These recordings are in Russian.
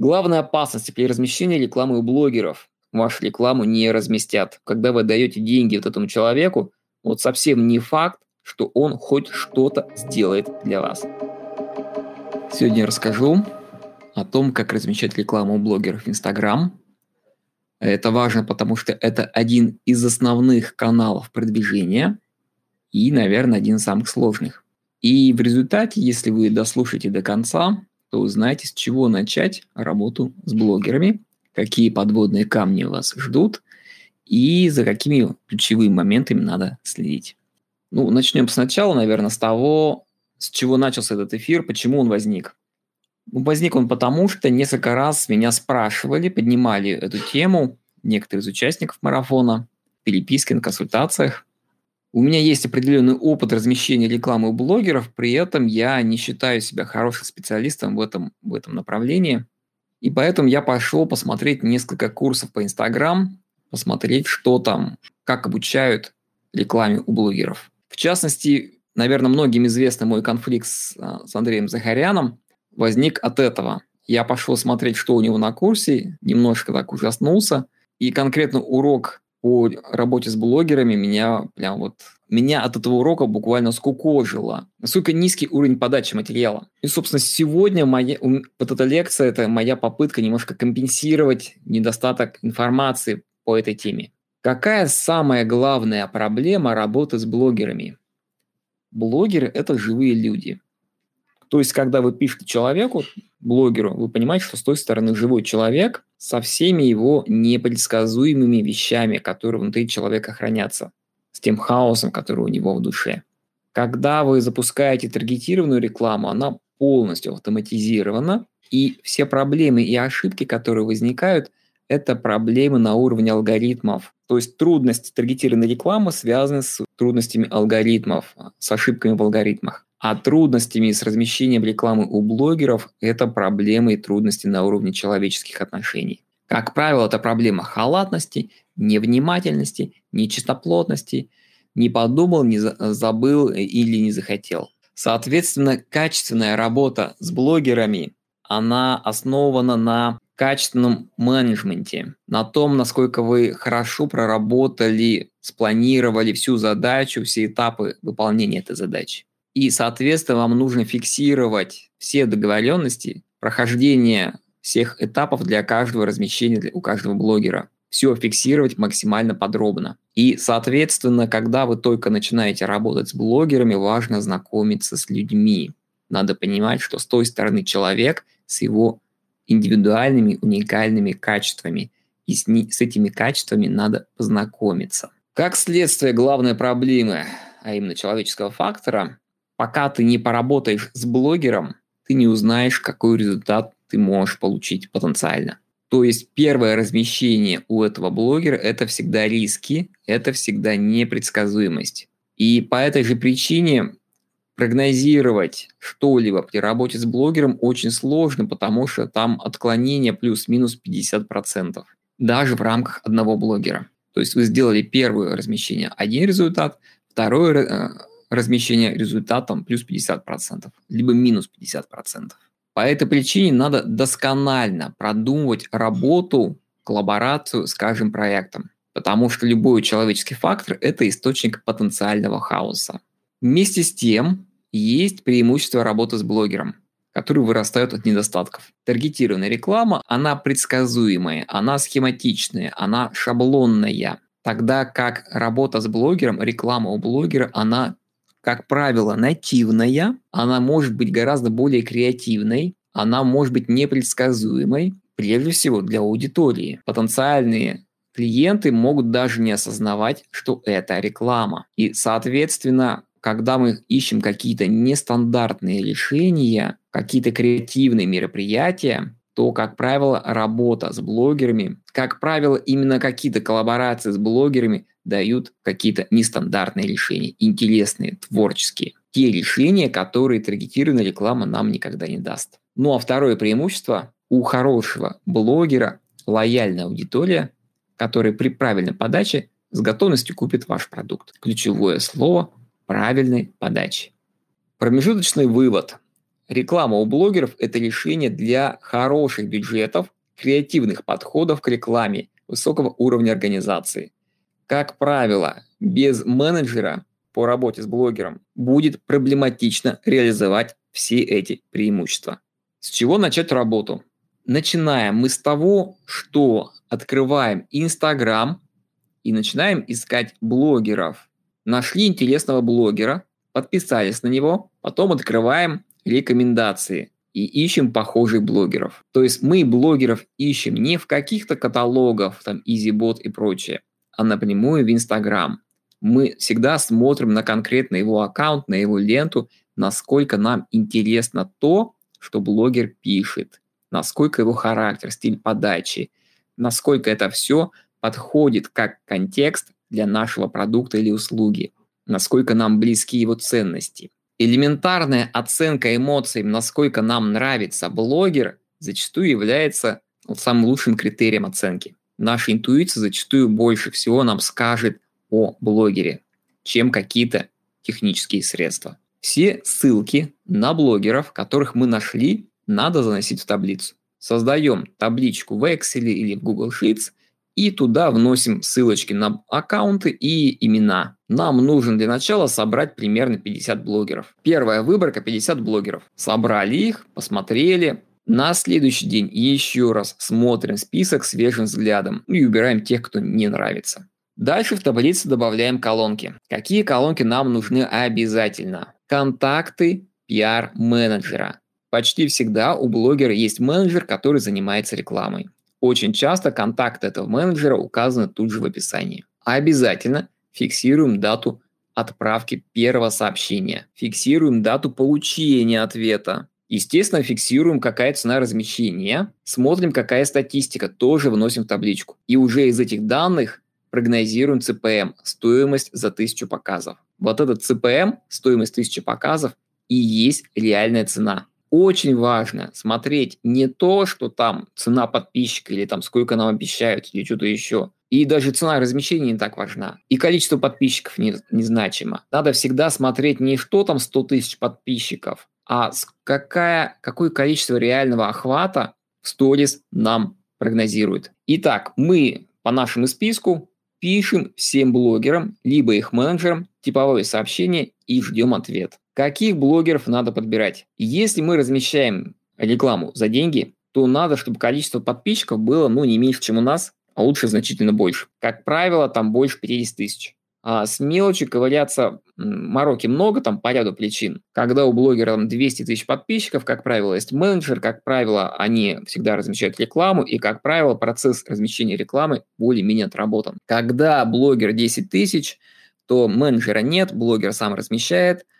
Главная опасность при размещении рекламы у блогеров. Вашу рекламу не разместят. Когда вы даете деньги вот этому человеку, вот совсем не факт, что он хоть что-то сделает для вас. Сегодня я расскажу о том, как размещать рекламу у блогеров в Instagram. Это важно, потому что это один из основных каналов продвижения и, наверное, один из самых сложных. И в результате, если вы дослушаете до конца, то узнаете, с чего начать работу с блогерами, какие подводные камни вас ждут и за какими ключевыми моментами надо следить. Ну, начнем сначала, наверное, с того, с чего начался этот эфир, почему он возник. Ну, возник он потому, что несколько раз меня спрашивали, поднимали эту тему некоторые из участников марафона, переписки на консультациях. У меня есть определенный опыт размещения рекламы у блогеров, при этом я не считаю себя хорошим специалистом в этом, в этом направлении. И поэтому я пошел посмотреть несколько курсов по Инстаграм, посмотреть, что там, как обучают рекламе у блогеров. В частности, наверное, многим известный мой конфликт с, а, с Андреем Захаряном возник от этого. Я пошел смотреть, что у него на курсе, немножко так ужаснулся. И конкретно урок по работе с блогерами меня прям вот меня от этого урока буквально скукожило. Насколько низкий уровень подачи материала. И, собственно, сегодня моя, вот эта лекция – это моя попытка немножко компенсировать недостаток информации по этой теме. Какая самая главная проблема работы с блогерами? Блогеры – это живые люди. То есть, когда вы пишете человеку, блогеру, вы понимаете, что с той стороны живой человек со всеми его непредсказуемыми вещами, которые внутри человека хранятся, с тем хаосом, который у него в душе. Когда вы запускаете таргетированную рекламу, она полностью автоматизирована, и все проблемы и ошибки, которые возникают, это проблемы на уровне алгоритмов. То есть трудности таргетированной рекламы связаны с трудностями алгоритмов, с ошибками в алгоритмах. А трудностями с размещением рекламы у блогеров – это проблемы и трудности на уровне человеческих отношений. Как правило, это проблема халатности, невнимательности, нечистоплотности, не подумал, не забыл или не захотел. Соответственно, качественная работа с блогерами, она основана на качественном менеджменте, на том, насколько вы хорошо проработали, спланировали всю задачу, все этапы выполнения этой задачи. И, соответственно, вам нужно фиксировать все договоренности, прохождение всех этапов для каждого размещения для, у каждого блогера. Все фиксировать максимально подробно. И, соответственно, когда вы только начинаете работать с блогерами, важно знакомиться с людьми. Надо понимать, что с той стороны человек с его индивидуальными, уникальными качествами. И с, ни, с этими качествами надо познакомиться. Как следствие главной проблемы, а именно человеческого фактора, пока ты не поработаешь с блогером, ты не узнаешь, какой результат ты можешь получить потенциально. То есть первое размещение у этого блогера – это всегда риски, это всегда непредсказуемость. И по этой же причине прогнозировать что-либо при работе с блогером очень сложно, потому что там отклонение плюс-минус 50%, даже в рамках одного блогера. То есть вы сделали первое размещение один результат, второе э, размещения результатом плюс 50%, либо минус 50%. По этой причине надо досконально продумывать работу, коллаборацию с каждым проектом, потому что любой человеческий фактор – это источник потенциального хаоса. Вместе с тем, есть преимущество работы с блогером, которые вырастают от недостатков. Таргетированная реклама, она предсказуемая, она схематичная, она шаблонная. Тогда как работа с блогером, реклама у блогера, она как правило, нативная, она может быть гораздо более креативной, она может быть непредсказуемой, прежде всего для аудитории. Потенциальные клиенты могут даже не осознавать, что это реклама. И, соответственно, когда мы ищем какие-то нестандартные решения, какие-то креативные мероприятия, то, как правило, работа с блогерами, как правило, именно какие-то коллаборации с блогерами дают какие-то нестандартные решения, интересные, творческие. Те решения, которые таргетированная реклама нам никогда не даст. Ну а второе преимущество у хорошего блогера лояльная аудитория, которая при правильной подаче с готовностью купит ваш продукт. Ключевое слово – правильной подачи. Промежуточный вывод. Реклама у блогеров – это решение для хороших бюджетов, креативных подходов к рекламе, высокого уровня организации. Как правило, без менеджера по работе с блогером будет проблематично реализовать все эти преимущества. С чего начать работу? Начинаем мы с того, что открываем Инстаграм и начинаем искать блогеров. Нашли интересного блогера, подписались на него, потом открываем рекомендации и ищем похожих блогеров. То есть мы блогеров ищем не в каких-то каталогах, там EasyBot и прочее, а напрямую в Инстаграм. Мы всегда смотрим на конкретно его аккаунт, на его ленту, насколько нам интересно то, что блогер пишет, насколько его характер, стиль подачи, насколько это все подходит как контекст для нашего продукта или услуги, насколько нам близки его ценности – Элементарная оценка эмоций, насколько нам нравится блогер, зачастую является самым лучшим критерием оценки. Наша интуиция зачастую больше всего нам скажет о блогере, чем какие-то технические средства. Все ссылки на блогеров, которых мы нашли, надо заносить в таблицу. Создаем табличку в Excel или в Google Sheets и туда вносим ссылочки на аккаунты и имена. Нам нужно для начала собрать примерно 50 блогеров. Первая выборка 50 блогеров. Собрали их, посмотрели, на следующий день еще раз смотрим список свежим взглядом и убираем тех, кто не нравится. Дальше в таблице добавляем колонки. Какие колонки нам нужны обязательно? Контакты пиар-менеджера. Почти всегда у блогера есть менеджер, который занимается рекламой. Очень часто контакт этого менеджера указаны тут же в описании. Обязательно фиксируем дату отправки первого сообщения. Фиксируем дату получения ответа. Естественно, фиксируем, какая цена размещения. Смотрим, какая статистика, тоже вносим в табличку. И уже из этих данных прогнозируем CPM, стоимость за тысячу показов. Вот этот CPM, стоимость тысячи показов, и есть реальная цена очень важно смотреть не то, что там цена подписчика или там сколько нам обещают или что-то еще. И даже цена размещения не так важна. И количество подписчиков не, незначимо. Надо всегда смотреть не что там 100 тысяч подписчиков, а какая, какое количество реального охвата сторис нам прогнозирует. Итак, мы по нашему списку пишем всем блогерам, либо их менеджерам типовое сообщение и ждем ответ. Каких блогеров надо подбирать? Если мы размещаем рекламу за деньги, то надо, чтобы количество подписчиков было ну, не меньше, чем у нас, а лучше значительно больше. Как правило, там больше 50 тысяч. А с мелочи ковыряться мороки много, там по ряду причин. Когда у блогера там 200 тысяч подписчиков, как правило, есть менеджер, как правило, они всегда размещают рекламу, и, как правило, процесс размещения рекламы более-менее отработан. Когда блогер 10 тысяч, то менеджера нет, блогер сам размещает –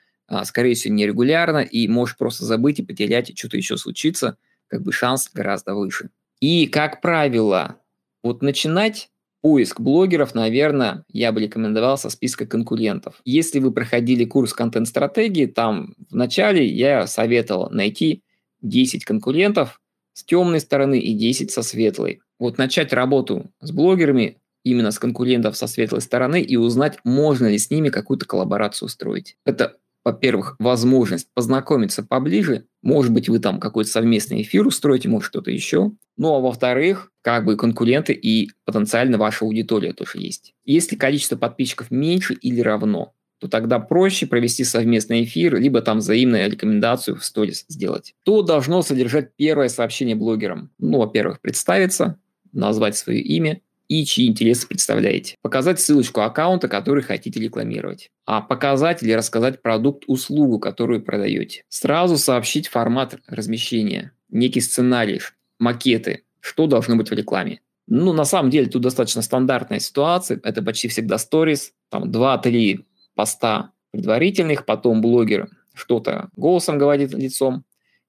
скорее всего, нерегулярно, и можешь просто забыть и потерять, и что-то еще случится, как бы шанс гораздо выше. И, как правило, вот начинать поиск блогеров, наверное, я бы рекомендовал со списка конкурентов. Если вы проходили курс контент-стратегии, там в начале я советовал найти 10 конкурентов с темной стороны и 10 со светлой. Вот начать работу с блогерами именно с конкурентов со светлой стороны и узнать, можно ли с ними какую-то коллаборацию устроить. Это во-первых, возможность познакомиться поближе. Может быть, вы там какой-то совместный эфир устроите, может, что-то еще. Ну, а во-вторых, как бы конкуренты и потенциально ваша аудитория тоже есть. Если количество подписчиков меньше или равно, то тогда проще провести совместный эфир, либо там взаимную рекомендацию в сторис сделать. То должно содержать первое сообщение блогерам. Ну, во-первых, представиться, назвать свое имя, и чьи интересы представляете. Показать ссылочку аккаунта, который хотите рекламировать. А показать или рассказать продукт, услугу, которую продаете. Сразу сообщить формат размещения, некий сценарий, макеты, что должно быть в рекламе. Ну, на самом деле, тут достаточно стандартная ситуация. Это почти всегда сторис. Там 2-3 поста предварительных, потом блогер что-то голосом говорит лицом,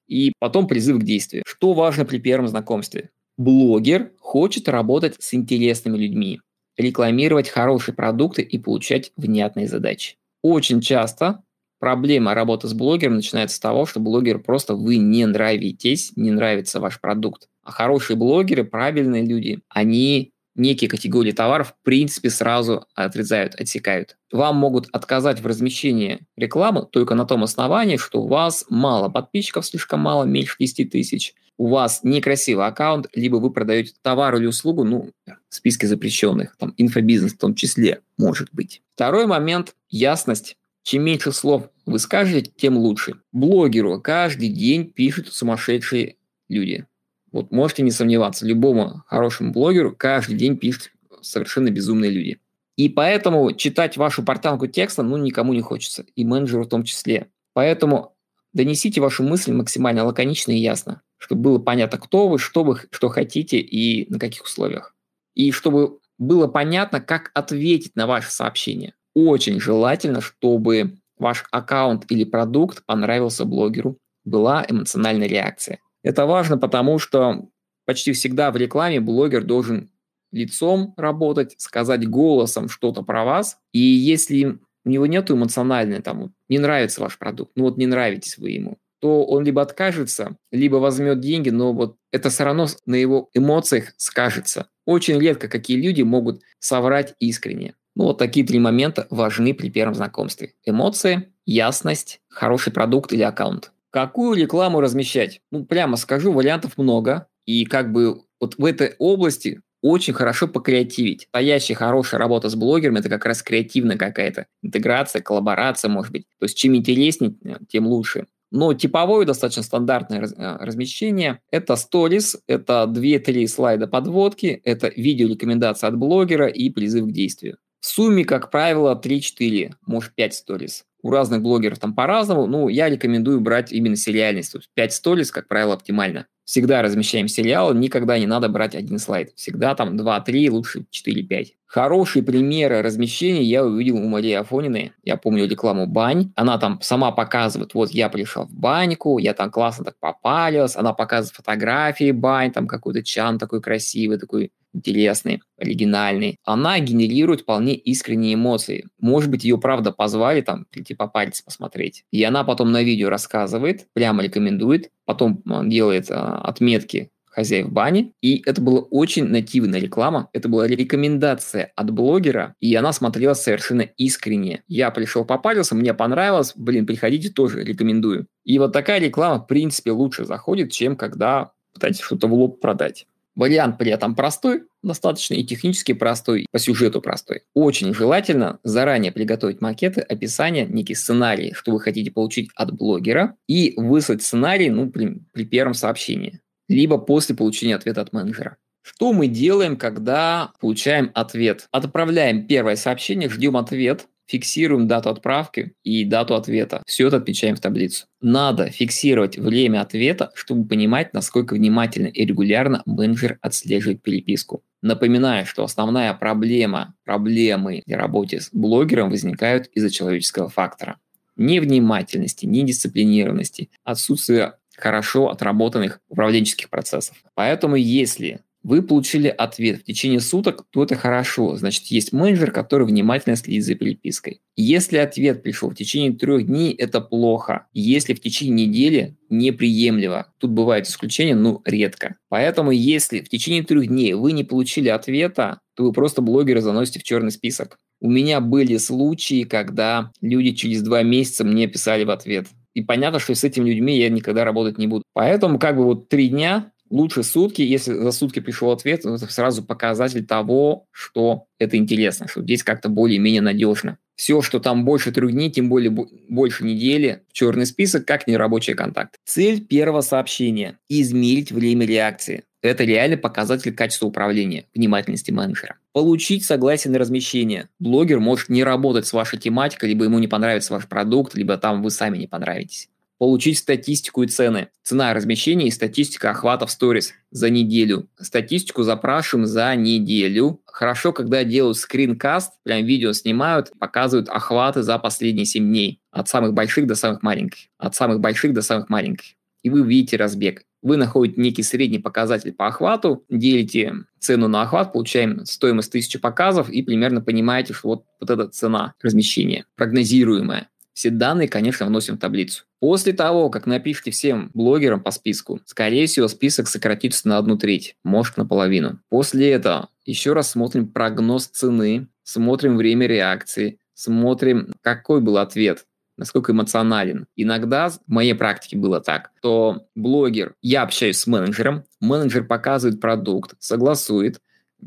и потом призыв к действию. Что важно при первом знакомстве? Блогер хочет работать с интересными людьми, рекламировать хорошие продукты и получать внятные задачи. Очень часто проблема работы с блогером начинается с того, что блогер просто вы не нравитесь, не нравится ваш продукт. А хорошие блогеры, правильные люди, они некие категории товаров в принципе сразу отрезают, отсекают. Вам могут отказать в размещении рекламы только на том основании, что у вас мало подписчиков, слишком мало, меньше 10 тысяч, у вас некрасивый аккаунт, либо вы продаете товар или услугу, ну, в списке запрещенных, там, инфобизнес в том числе, может быть. Второй момент – ясность. Чем меньше слов вы скажете, тем лучше. Блогеру каждый день пишут сумасшедшие люди. Вот можете не сомневаться, любому хорошему блогеру каждый день пишут совершенно безумные люди. И поэтому читать вашу портянку текста, ну, никому не хочется, и менеджеру в том числе. Поэтому донесите вашу мысль максимально лаконично и ясно, чтобы было понятно, кто вы, что вы, что хотите и на каких условиях. И чтобы было понятно, как ответить на ваше сообщение. Очень желательно, чтобы ваш аккаунт или продукт понравился блогеру, была эмоциональная реакция. Это важно, потому что почти всегда в рекламе блогер должен лицом работать, сказать голосом что-то про вас. И если у него нет эмоциональной, там, не нравится ваш продукт, ну вот не нравитесь вы ему, то он либо откажется, либо возьмет деньги, но вот это все равно на его эмоциях скажется. Очень редко какие люди могут соврать искренне. Ну вот такие три момента важны при первом знакомстве. Эмоции, ясность, хороший продукт или аккаунт. Какую рекламу размещать? Ну, прямо скажу, вариантов много. И как бы вот в этой области очень хорошо покреативить. Настоящая хорошая работа с блогером – это как раз креативная какая-то интеграция, коллаборация, может быть. То есть чем интереснее, тем лучше. Но типовое, достаточно стандартное э, размещение – это сторис, это 2-3 слайда подводки, это видеорекомендация от блогера и призыв к действию. В сумме, как правило, 3-4, может 5 сторис. У разных блогеров там по-разному, но я рекомендую брать именно сериальность. То есть 5 сторис, как правило, оптимально. Всегда размещаем сериал, никогда не надо брать один слайд. Всегда там 2-3, лучше 4-5. Хорошие примеры размещения я увидел у Марии Афониной. Я помню рекламу «Бань». Она там сама показывает, вот я пришел в баньку, я там классно так попалилась. Она показывает фотографии бань, там какой-то чан такой красивый, такой интересный, оригинальный, она генерирует вполне искренние эмоции. Может быть, ее правда позвали там прийти по пальцу посмотреть. И она потом на видео рассказывает, прямо рекомендует, потом а, делает а, отметки хозяев бани. И это была очень нативная реклама. Это была рекомендация от блогера, и она смотрела совершенно искренне. Я пришел, попарился, мне понравилось, блин, приходите тоже, рекомендую. И вот такая реклама, в принципе, лучше заходит, чем когда пытаетесь что-то в лоб продать. Вариант при этом простой, достаточно и технически простой, по сюжету простой. Очень желательно заранее приготовить макеты, описание, некий сценарий, что вы хотите получить от блогера, и выслать сценарий ну, при, при первом сообщении, либо после получения ответа от менеджера. Что мы делаем, когда получаем ответ? Отправляем первое сообщение, ждем ответ, фиксируем дату отправки и дату ответа. Все это отмечаем в таблицу. Надо фиксировать время ответа, чтобы понимать, насколько внимательно и регулярно менеджер отслеживает переписку. Напоминаю, что основная проблема, проблемы при работе с блогером возникают из-за человеческого фактора. Невнимательности, недисциплинированности, отсутствия хорошо отработанных управленческих процессов. Поэтому если вы получили ответ в течение суток, то это хорошо. Значит, есть менеджер, который внимательно следит за перепиской. Если ответ пришел в течение трех дней, это плохо. Если в течение недели, неприемлемо. Тут бывают исключения, но редко. Поэтому, если в течение трех дней вы не получили ответа, то вы просто блогера заносите в черный список. У меня были случаи, когда люди через два месяца мне писали в ответ. И понятно, что с этими людьми я никогда работать не буду. Поэтому как бы вот три дня лучше сутки, если за сутки пришел ответ, это сразу показатель того, что это интересно, что здесь как-то более-менее надежно. Все, что там больше трех дней, тем более больше недели, в черный список, как нерабочий контакт. Цель первого сообщения – измерить время реакции. Это реальный показатель качества управления, внимательности менеджера. Получить согласие на размещение. Блогер может не работать с вашей тематикой, либо ему не понравится ваш продукт, либо там вы сами не понравитесь получить статистику и цены. Цена размещения и статистика охвата в сторис за неделю. Статистику запрашиваем за неделю. Хорошо, когда делают скринкаст, прям видео снимают, показывают охваты за последние 7 дней. От самых больших до самых маленьких. От самых больших до самых маленьких. И вы видите разбег. Вы находите некий средний показатель по охвату, делите цену на охват, получаем стоимость 1000 показов и примерно понимаете, что вот, вот эта цена размещения прогнозируемая. Все данные, конечно, вносим в таблицу. После того, как напишите всем блогерам по списку, скорее всего, список сократится на одну треть, может, наполовину. После этого еще раз смотрим прогноз цены, смотрим время реакции, смотрим, какой был ответ, насколько эмоционален. Иногда в моей практике было так, что блогер, я общаюсь с менеджером, менеджер показывает продукт, согласует,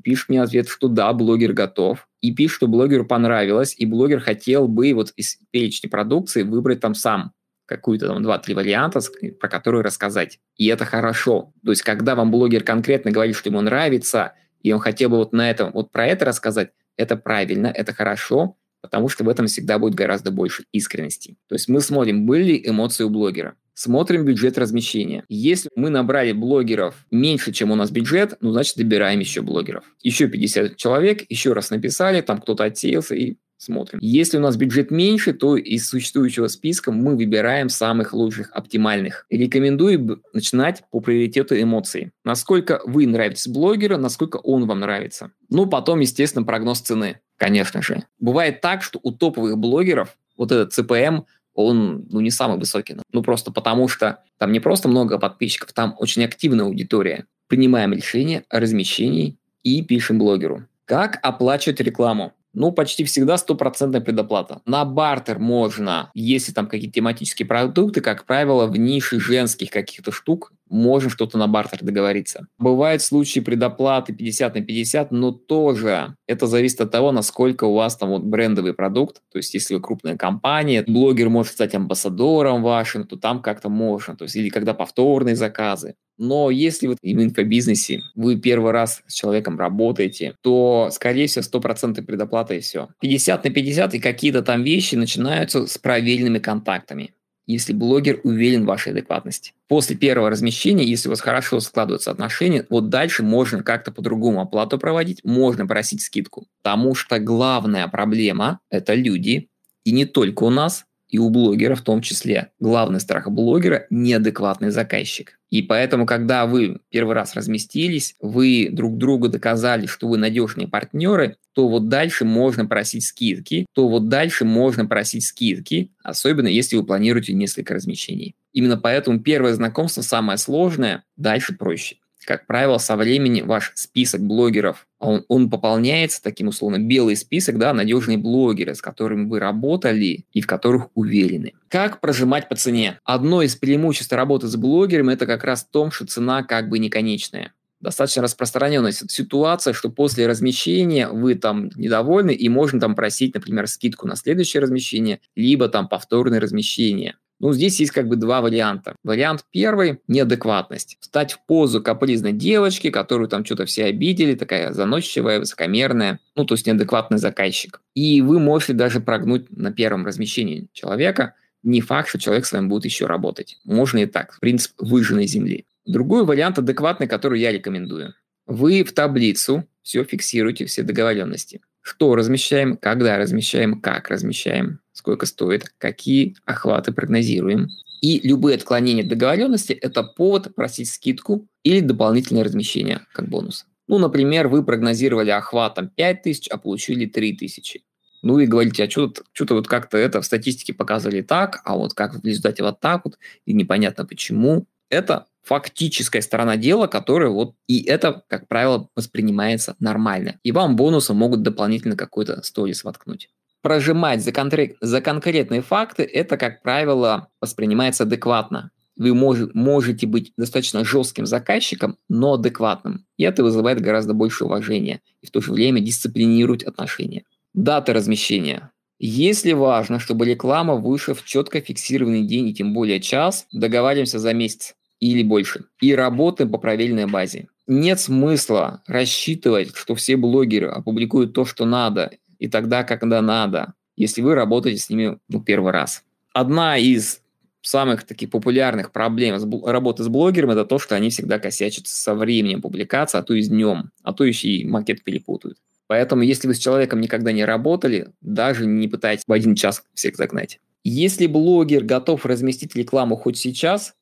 пишет мне ответ, что да, блогер готов, и пишет, что блогеру понравилось, и блогер хотел бы вот из перечня продукции выбрать там сам какую-то там два-три варианта, про которые рассказать. И это хорошо. То есть, когда вам блогер конкретно говорит, что ему нравится, и он хотел бы вот на этом, вот про это рассказать, это правильно, это хорошо, потому что в этом всегда будет гораздо больше искренности. То есть мы смотрим, были ли эмоции у блогера. Смотрим бюджет размещения. Если мы набрали блогеров меньше, чем у нас бюджет, ну, значит, добираем еще блогеров. Еще 50 человек, еще раз написали, там кто-то отсеялся и смотрим. Если у нас бюджет меньше, то из существующего списка мы выбираем самых лучших, оптимальных. Рекомендую начинать по приоритету эмоций. Насколько вы нравитесь блогеру, насколько он вам нравится. Ну, потом, естественно, прогноз цены, конечно же. Бывает так, что у топовых блогеров вот этот CPM он ну, не самый высокий. Ну, просто потому что там не просто много подписчиков, там очень активная аудитория. Принимаем решение о размещении и пишем блогеру. Как оплачивать рекламу? Ну, почти всегда стопроцентная предоплата. На бартер можно, если там какие-то тематические продукты, как правило, в нише женских каких-то штук, можем что-то на бартер договориться. Бывают случаи предоплаты 50 на 50, но тоже это зависит от того, насколько у вас там вот брендовый продукт. То есть, если вы крупная компания, блогер может стать амбассадором вашим, то там как-то можно. То есть, или когда повторные заказы. Но если вы в инфобизнесе, вы первый раз с человеком работаете, то, скорее всего, 100% предоплата и все. 50 на 50 и какие-то там вещи начинаются с проверенными контактами если блогер уверен в вашей адекватности. После первого размещения, если у вас хорошо складываются отношения, вот дальше можно как-то по-другому оплату проводить, можно просить скидку. Потому что главная проблема – это люди, и не только у нас, и у блогера в том числе. Главный страх блогера – неадекватный заказчик. И поэтому, когда вы первый раз разместились, вы друг другу доказали, что вы надежные партнеры, то вот дальше можно просить скидки, то вот дальше можно просить скидки, особенно если вы планируете несколько размещений. Именно поэтому первое знакомство самое сложное, дальше проще как правило, со временем ваш список блогеров, он, он пополняется таким условно белый список, да, надежные блогеры, с которыми вы работали и в которых уверены. Как прожимать по цене? Одно из преимуществ работы с блогером это как раз в том, что цена как бы не конечная достаточно распространенная ситуация, что после размещения вы там недовольны и можно там просить, например, скидку на следующее размещение, либо там повторное размещение. Ну, здесь есть как бы два варианта. Вариант первый – неадекватность. Встать в позу капризной девочки, которую там что-то все обидели, такая заносчивая, высокомерная, ну, то есть неадекватный заказчик. И вы можете даже прогнуть на первом размещении человека. Не факт, что человек с вами будет еще работать. Можно и так. Принцип выжженной земли. Другой вариант адекватный, который я рекомендую. Вы в таблицу все фиксируете, все договоренности. Что размещаем, когда размещаем, как размещаем, сколько стоит, какие охваты прогнозируем. И любые отклонения от договоренности – это повод просить скидку или дополнительное размещение как бонус. Ну, например, вы прогнозировали охватом 5000, а получили 3000. Ну и говорите, а что-то, что-то вот как-то это в статистике показывали так, а вот как в результате вот так вот, и непонятно почему. Это фактическая сторона дела, которая вот, и это, как правило, воспринимается нормально. И вам бонусом могут дополнительно какой-то сторис воткнуть прожимать за, конкрет, за конкретные факты, это, как правило, воспринимается адекватно. Вы мож, можете быть достаточно жестким заказчиком, но адекватным. И это вызывает гораздо больше уважения и в то же время дисциплинирует отношения. Дата размещения. Если важно, чтобы реклама вышла в четко фиксированный день и тем более час, договариваемся за месяц или больше. И работаем по проверенной базе. Нет смысла рассчитывать, что все блогеры опубликуют то, что надо, и тогда, когда надо, если вы работаете с ними ну, первый раз. Одна из самых таких популярных проблем с, работы с блогером это то, что они всегда косячат со временем публикации, а то и с днем, а то еще и макет перепутают. Поэтому, если вы с человеком никогда не работали, даже не пытайтесь в один час всех загнать. Если блогер готов разместить рекламу хоть сейчас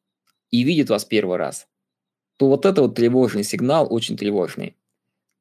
и видит вас первый раз, то вот это вот тревожный сигнал, очень тревожный.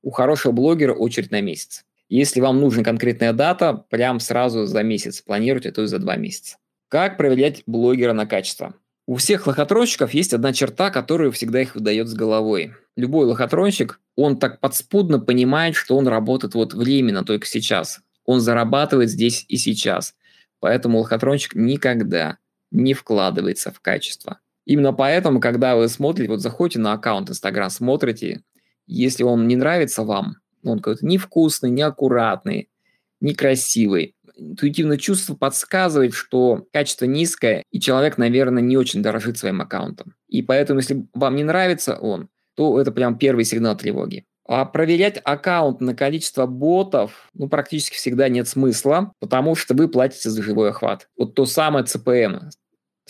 У хорошего блогера очередь на месяц. Если вам нужна конкретная дата, прям сразу за месяц планируйте, то есть за два месяца. Как проверять блогера на качество? У всех лохотронщиков есть одна черта, которая всегда их выдает с головой. Любой лохотронщик он так подспудно понимает, что он работает вот временно, только сейчас. Он зарабатывает здесь и сейчас. Поэтому лохотронщик никогда не вкладывается в качество. Именно поэтому, когда вы смотрите, вот заходите на аккаунт Инстаграм, смотрите, если он не нравится вам, он какой-то невкусный, неаккуратный, некрасивый, интуитивное чувство подсказывает, что качество низкое, и человек, наверное, не очень дорожит своим аккаунтом. И поэтому, если вам не нравится он, то это прям первый сигнал тревоги. А проверять аккаунт на количество ботов, ну, практически всегда нет смысла, потому что вы платите за живой охват. Вот то самое CPM,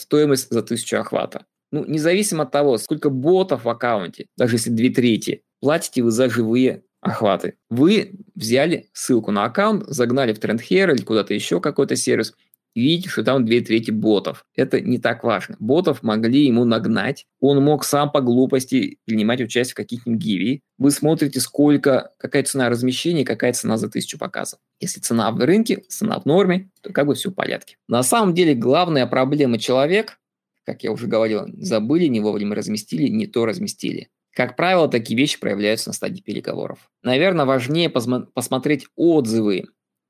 стоимость за тысячу охвата. Ну, независимо от того, сколько ботов в аккаунте, даже если две трети, платите вы за живые охваты. Вы взяли ссылку на аккаунт, загнали в TrendHair или куда-то еще какой-то сервис, и видите, что там две трети ботов. Это не так важно. Ботов могли ему нагнать. Он мог сам по глупости принимать участие в каких-нибудь гиви. Вы смотрите, сколько, какая цена размещения, какая цена за тысячу показов. Если цена в рынке, цена в норме, то как бы все в порядке. На самом деле главная проблема человек, как я уже говорил, забыли, не вовремя разместили, не то разместили. Как правило, такие вещи проявляются на стадии переговоров. Наверное, важнее посмотреть отзывы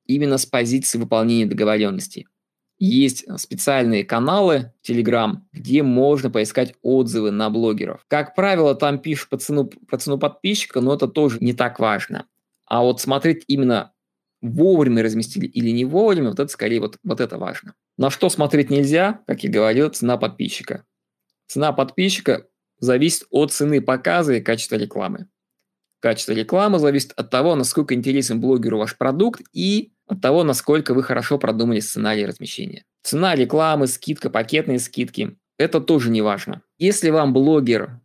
именно с позиции выполнения договоренностей. Есть специальные каналы Telegram, где можно поискать отзывы на блогеров. Как правило, там пишут по цену, про цену подписчика, но это тоже не так важно. А вот смотреть именно вовремя разместили или не вовремя, вот это скорее вот, вот это важно. На что смотреть нельзя, как я говорил, цена подписчика. Цена подписчика зависит от цены показа и качества рекламы. Качество рекламы зависит от того, насколько интересен блогеру ваш продукт и от того, насколько вы хорошо продумали сценарий размещения. Цена рекламы, скидка, пакетные скидки – это тоже не важно. Если вам блогер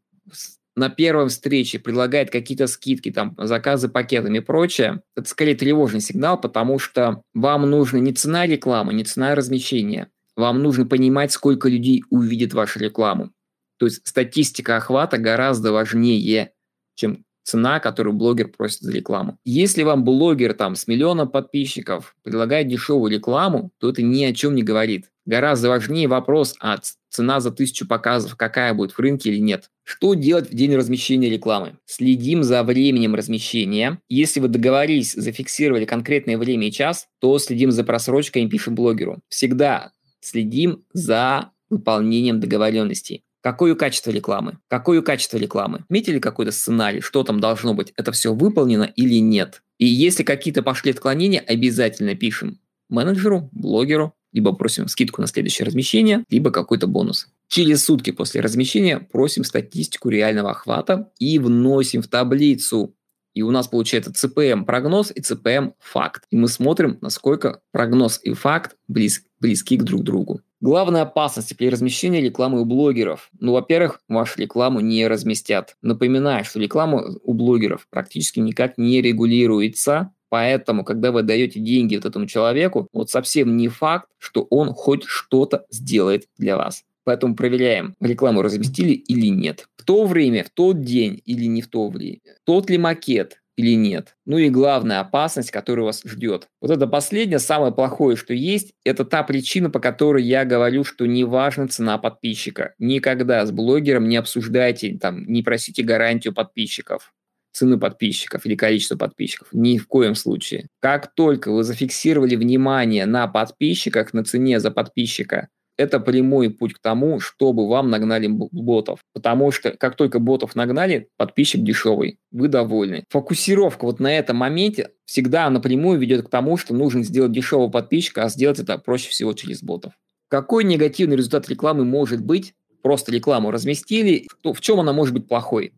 на первой встрече предлагает какие-то скидки, там, заказы пакетами и прочее, это скорее тревожный сигнал, потому что вам нужна не цена рекламы, не цена размещения. Вам нужно понимать, сколько людей увидит вашу рекламу. То есть статистика охвата гораздо важнее, чем цена, которую блогер просит за рекламу. Если вам блогер там с миллионом подписчиков предлагает дешевую рекламу, то это ни о чем не говорит. Гораздо важнее вопрос, а цена за тысячу показов какая будет в рынке или нет. Что делать в день размещения рекламы? Следим за временем размещения. Если вы договорились, зафиксировали конкретное время и час, то следим за просрочкой и пишем блогеру. Всегда следим за выполнением договоренностей. Какое качество рекламы? Какое качество рекламы? Метили какой-то сценарий, что там должно быть? Это все выполнено или нет? И если какие-то пошли отклонения, обязательно пишем менеджеру, блогеру, либо просим скидку на следующее размещение, либо какой-то бонус. Через сутки после размещения просим статистику реального охвата и вносим в таблицу. И у нас получается CPM прогноз и CPM факт. И мы смотрим, насколько прогноз и факт близ, близки к друг другу. Главная опасность при размещении рекламы у блогеров. Ну, во-первых, вашу рекламу не разместят. Напоминаю, что реклама у блогеров практически никак не регулируется, Поэтому, когда вы даете деньги вот этому человеку, вот совсем не факт, что он хоть что-то сделает для вас. Поэтому проверяем, рекламу разместили или нет. В то время, в тот день или не в то время. Тот ли макет, или нет. Ну и главная опасность, которая вас ждет. Вот это последнее, самое плохое, что есть, это та причина, по которой я говорю, что не важна цена подписчика. Никогда с блогером не обсуждайте, там, не просите гарантию подписчиков цены подписчиков или количество подписчиков. Ни в коем случае. Как только вы зафиксировали внимание на подписчиках, на цене за подписчика, это прямой путь к тому, чтобы вам нагнали ботов. Потому что как только ботов нагнали, подписчик дешевый, вы довольны. Фокусировка вот на этом моменте всегда напрямую ведет к тому, что нужно сделать дешевого подписчика, а сделать это проще всего через ботов. Какой негативный результат рекламы может быть? Просто рекламу разместили. В чем она может быть плохой?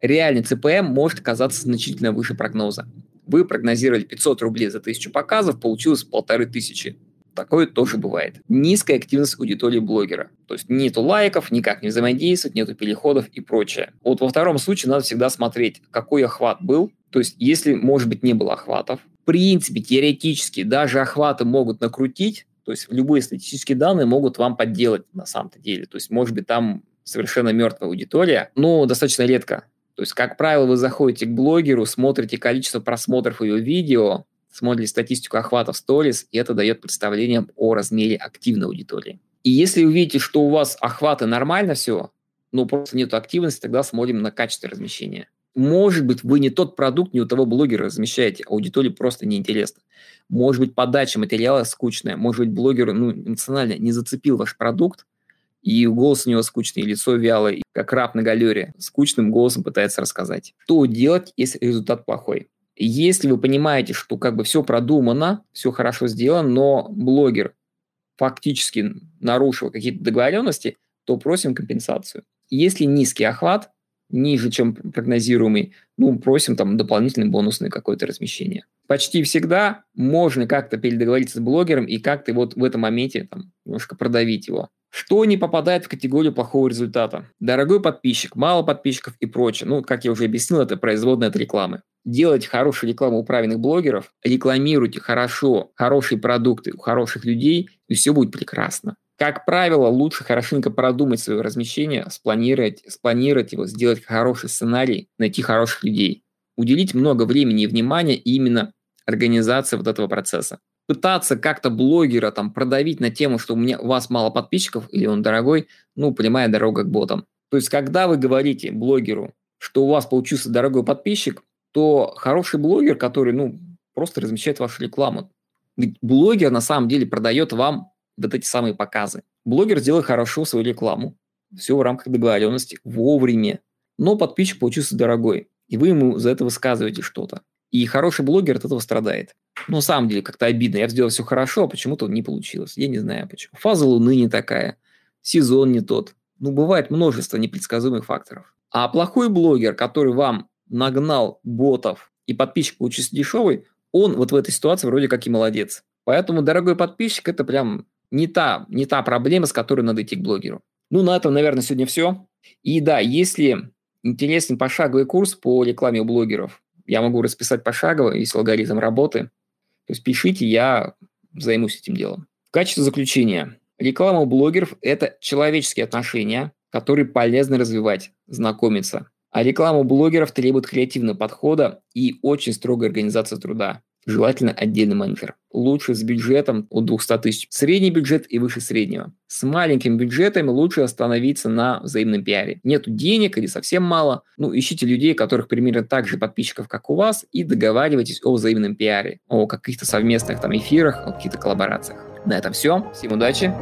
Реальный CPM может оказаться значительно выше прогноза. Вы прогнозировали 500 рублей за тысячу показов, получилось полторы тысячи. Такое тоже бывает. Низкая активность аудитории блогера. То есть нету лайков, никак не взаимодействует, нету переходов и прочее. Вот во втором случае надо всегда смотреть, какой охват был. То есть если, может быть, не было охватов. В принципе, теоретически, даже охваты могут накрутить, то есть любые статистические данные могут вам подделать на самом-то деле. То есть, может быть, там совершенно мертвая аудитория, но достаточно редко. То есть, как правило, вы заходите к блогеру, смотрите количество просмотров ее видео, смотрите статистику охватов сторис, и это дает представление о размере активной аудитории. И если вы видите, что у вас охваты нормально все, но просто нет активности, тогда смотрим на качество размещения. Может быть, вы не тот продукт, не у того блогера размещаете, аудитории просто неинтересно. Может быть, подача материала скучная, может быть, блогер ну, эмоционально не зацепил ваш продукт, и голос у него скучный, и лицо вялое, как раб на галере, скучным голосом пытается рассказать. Что делать, если результат плохой? Если вы понимаете, что как бы все продумано, все хорошо сделано, но блогер фактически нарушил какие-то договоренности, то просим компенсацию. Если низкий охват, ниже, чем прогнозируемый, ну, просим там дополнительное бонусное какое-то размещение. Почти всегда можно как-то передоговориться с блогером и как-то вот в этом моменте там немножко продавить его. Что не попадает в категорию плохого результата? Дорогой подписчик, мало подписчиков и прочее. Ну, как я уже объяснил, это производная от рекламы. Делайте хорошую рекламу у правильных блогеров, рекламируйте хорошо, хорошие продукты у хороших людей, и все будет прекрасно. Как правило, лучше хорошенько продумать свое размещение, спланировать, спланировать его, сделать хороший сценарий, найти хороших людей. Уделить много времени и внимания именно организации вот этого процесса. Пытаться как-то блогера там продавить на тему, что у, меня, у вас мало подписчиков или он дорогой, ну, прямая дорога к ботам. То есть, когда вы говорите блогеру, что у вас получился дорогой подписчик, то хороший блогер, который, ну, просто размещает вашу рекламу. Ведь блогер на самом деле продает вам вот эти самые показы. Блогер сделал хорошо свою рекламу, все в рамках договоренности, вовремя, но подписчик получился дорогой, и вы ему за это высказываете что-то. И хороший блогер от этого страдает. Ну, на самом деле, как-то обидно. Я сделал все хорошо, а почему-то не получилось. Я не знаю почему. Фаза Луны не такая, сезон не тот. Ну, бывает множество непредсказуемых факторов. А плохой блогер, который вам нагнал ботов и подписчик получился дешевый, он вот в этой ситуации вроде как и молодец. Поэтому, дорогой подписчик, это прям не та, не та проблема, с которой надо идти к блогеру. Ну, на этом, наверное, сегодня все. И да, если интересен пошаговый курс по рекламе у блогеров, я могу расписать пошагово, если алгоритм работы. То есть пишите, я займусь этим делом. В качестве заключения. Реклама у блогеров – это человеческие отношения, которые полезно развивать, знакомиться. А реклама у блогеров требует креативного подхода и очень строгой организации труда. Желательно отдельный менеджер. Лучше с бюджетом от 200 тысяч. Средний бюджет и выше среднего. С маленьким бюджетом лучше остановиться на взаимном пиаре. Нету денег или совсем мало. Ну, ищите людей, которых примерно так же подписчиков, как у вас, и договаривайтесь о взаимном пиаре, о каких-то совместных там эфирах, о каких-то коллаборациях. На этом все. Всем удачи.